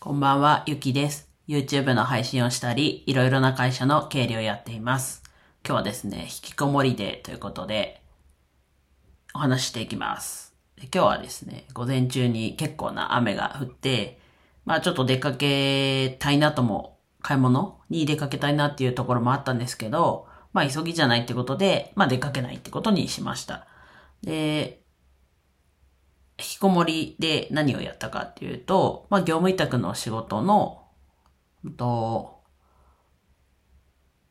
こんばんは、ゆきです。YouTube の配信をしたり、いろいろな会社の経理をやっています。今日はですね、引きこもりデーということで、お話ししていきます。今日はですね、午前中に結構な雨が降って、まあちょっと出かけたいなとも、買い物に出かけたいなっていうところもあったんですけど、まあ急ぎじゃないってことで、まあ出かけないってことにしました。で、引きこもりで何をやったかっていうと、まあ、業務委託の仕事の、と、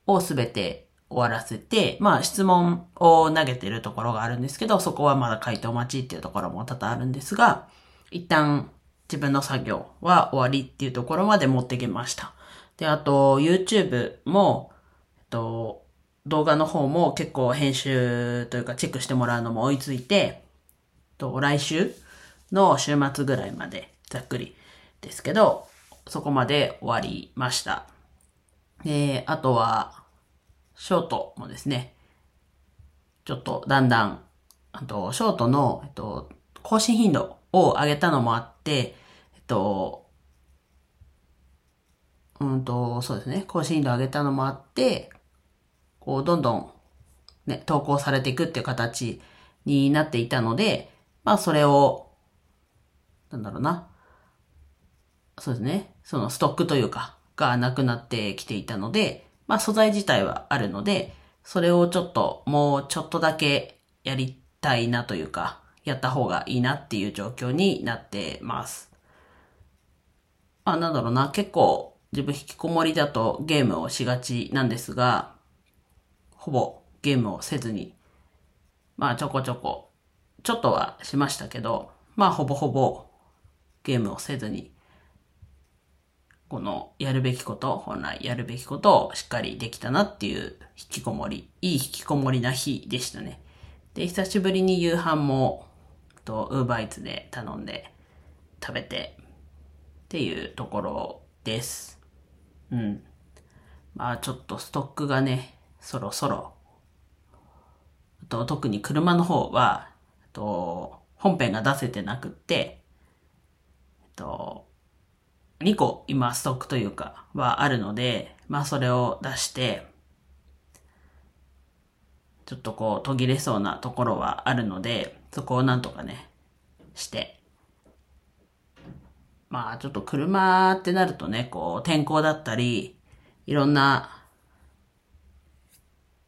をすべて終わらせて、まあ、質問を投げてるところがあるんですけど、そこはまだ回答待ちっていうところも多々あるんですが、一旦自分の作業は終わりっていうところまで持ってきました。で、あと、YouTube も、えっと、動画の方も結構編集というかチェックしてもらうのも追いついて、と、来週の週末ぐらいまで、ざっくりですけど、そこまで終わりました。で、あとは、ショートもですね、ちょっとだんだん、あと、ショートの、えっと、更新頻度を上げたのもあって、えっと、うんと、そうですね、更新頻度を上げたのもあって、こう、どんどん、ね、投稿されていくっていう形になっていたので、まあそれを、なんだろうな。そうですね。そのストックというか、がなくなってきていたので、まあ素材自体はあるので、それをちょっと、もうちょっとだけやりたいなというか、やった方がいいなっていう状況になってます。まあなんだろうな。結構自分引きこもりだとゲームをしがちなんですが、ほぼゲームをせずに、まあちょこちょこちょっとはしましたけど、まあほぼほぼゲームをせずに、このやるべきこと、本来やるべきことをしっかりできたなっていう引きこもり、いい引きこもりな日でしたね。で、久しぶりに夕飯も、と、ウーバーイーツで頼んで食べてっていうところです。うん。まあちょっとストックがね、そろそろと、特に車の方は、と、本編が出せてなくって、えっと、2個今ストックというかはあるので、まあそれを出して、ちょっとこう途切れそうなところはあるので、そこをなんとかね、して。まあちょっと車ってなるとね、こう天候だったり、いろんな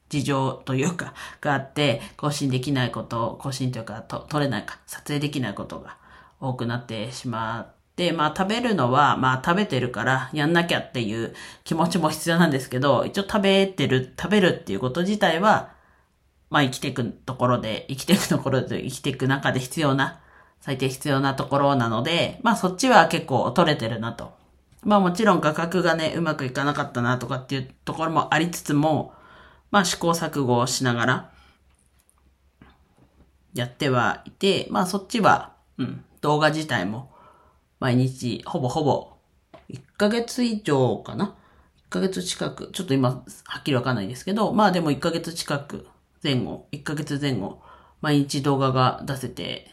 事情というか、があって、更新できないこと、更新というか、と撮れないか、撮影できないことが多くなってしまって、まあ食べるのは、まあ食べてるからやんなきゃっていう気持ちも必要なんですけど、一応食べてる、食べるっていうこと自体は、まあ生きていくところで、生きていくところで、生きていく中で必要な、最低必要なところなので、まあそっちは結構取れてるなと。まあもちろん価格がね、うまくいかなかったなとかっていうところもありつつも、まあ試行錯誤をしながらやってはいて、まあそっちは、うん、動画自体も毎日ほぼほぼ1ヶ月以上かな ?1 ヶ月近く、ちょっと今はっきりわかんないですけど、まあでも1ヶ月近く前後、1ヶ月前後、毎日動画が出せて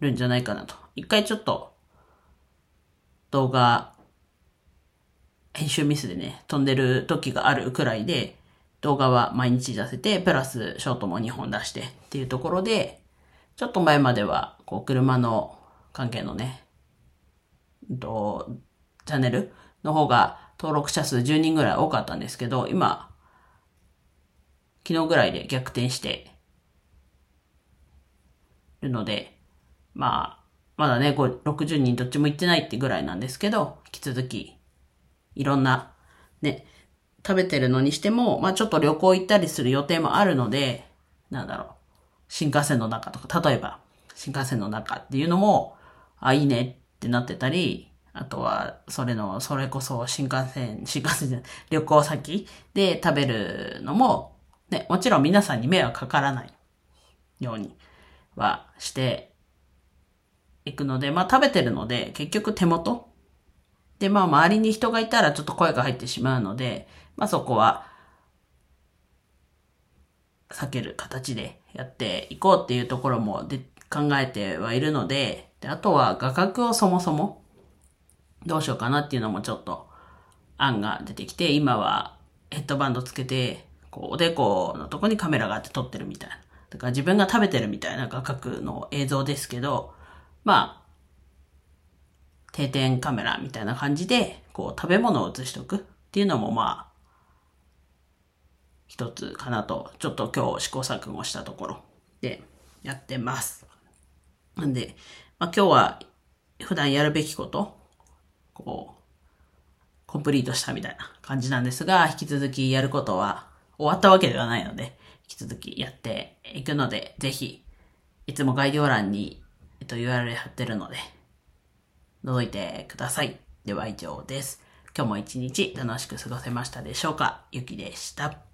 るんじゃないかなと。一回ちょっと動画編集ミスでね、飛んでる時があるくらいで、動画は毎日出せて、プラスショートも2本出してっていうところで、ちょっと前までは、こう、車の関係のね、と、チャンネルの方が登録者数10人ぐらい多かったんですけど、今、昨日ぐらいで逆転してるので、まあ、まだね、60人どっちも行ってないってぐらいなんですけど、引き続き、いろんな、ね、食べてるのにしても、まあちょっと旅行行ったりする予定もあるので、なんだろう、新幹線の中とか、例えば、新幹線の中っていうのも、あ、いいねってなってたり、あとは、それの、それこそ新幹線、新幹線じゃない、旅行先で食べるのも、ね、もちろん皆さんに迷惑かからないようにはしていくので、まあ食べてるので、結局手元。で、まあ周りに人がいたらちょっと声が入ってしまうので、まあそこは、避ける形でやっていこうっていうところもで考えてはいるので、であとは画角をそもそもどうしようかなっていうのもちょっと案が出てきて、今はヘッドバンドつけて、こう、おでこのとこにカメラがあって撮ってるみたいな。だから自分が食べてるみたいな画角の映像ですけど、まあ、定点カメラみたいな感じで、こう、食べ物を映しとくっていうのもまあ、一つかなと、ちょっと今日試行錯誤したところでやってます。なんで、まあ今日は普段やるべきこと、こう、コンプリートしたみたいな感じなんですが、引き続きやることは終わったわけではないので、引き続きやっていくので、ぜひ、いつも概要欄に、えっと、URL 貼ってるので、覗いてください。では以上です。今日も一日楽しく過ごせましたでしょうか？ゆきでした。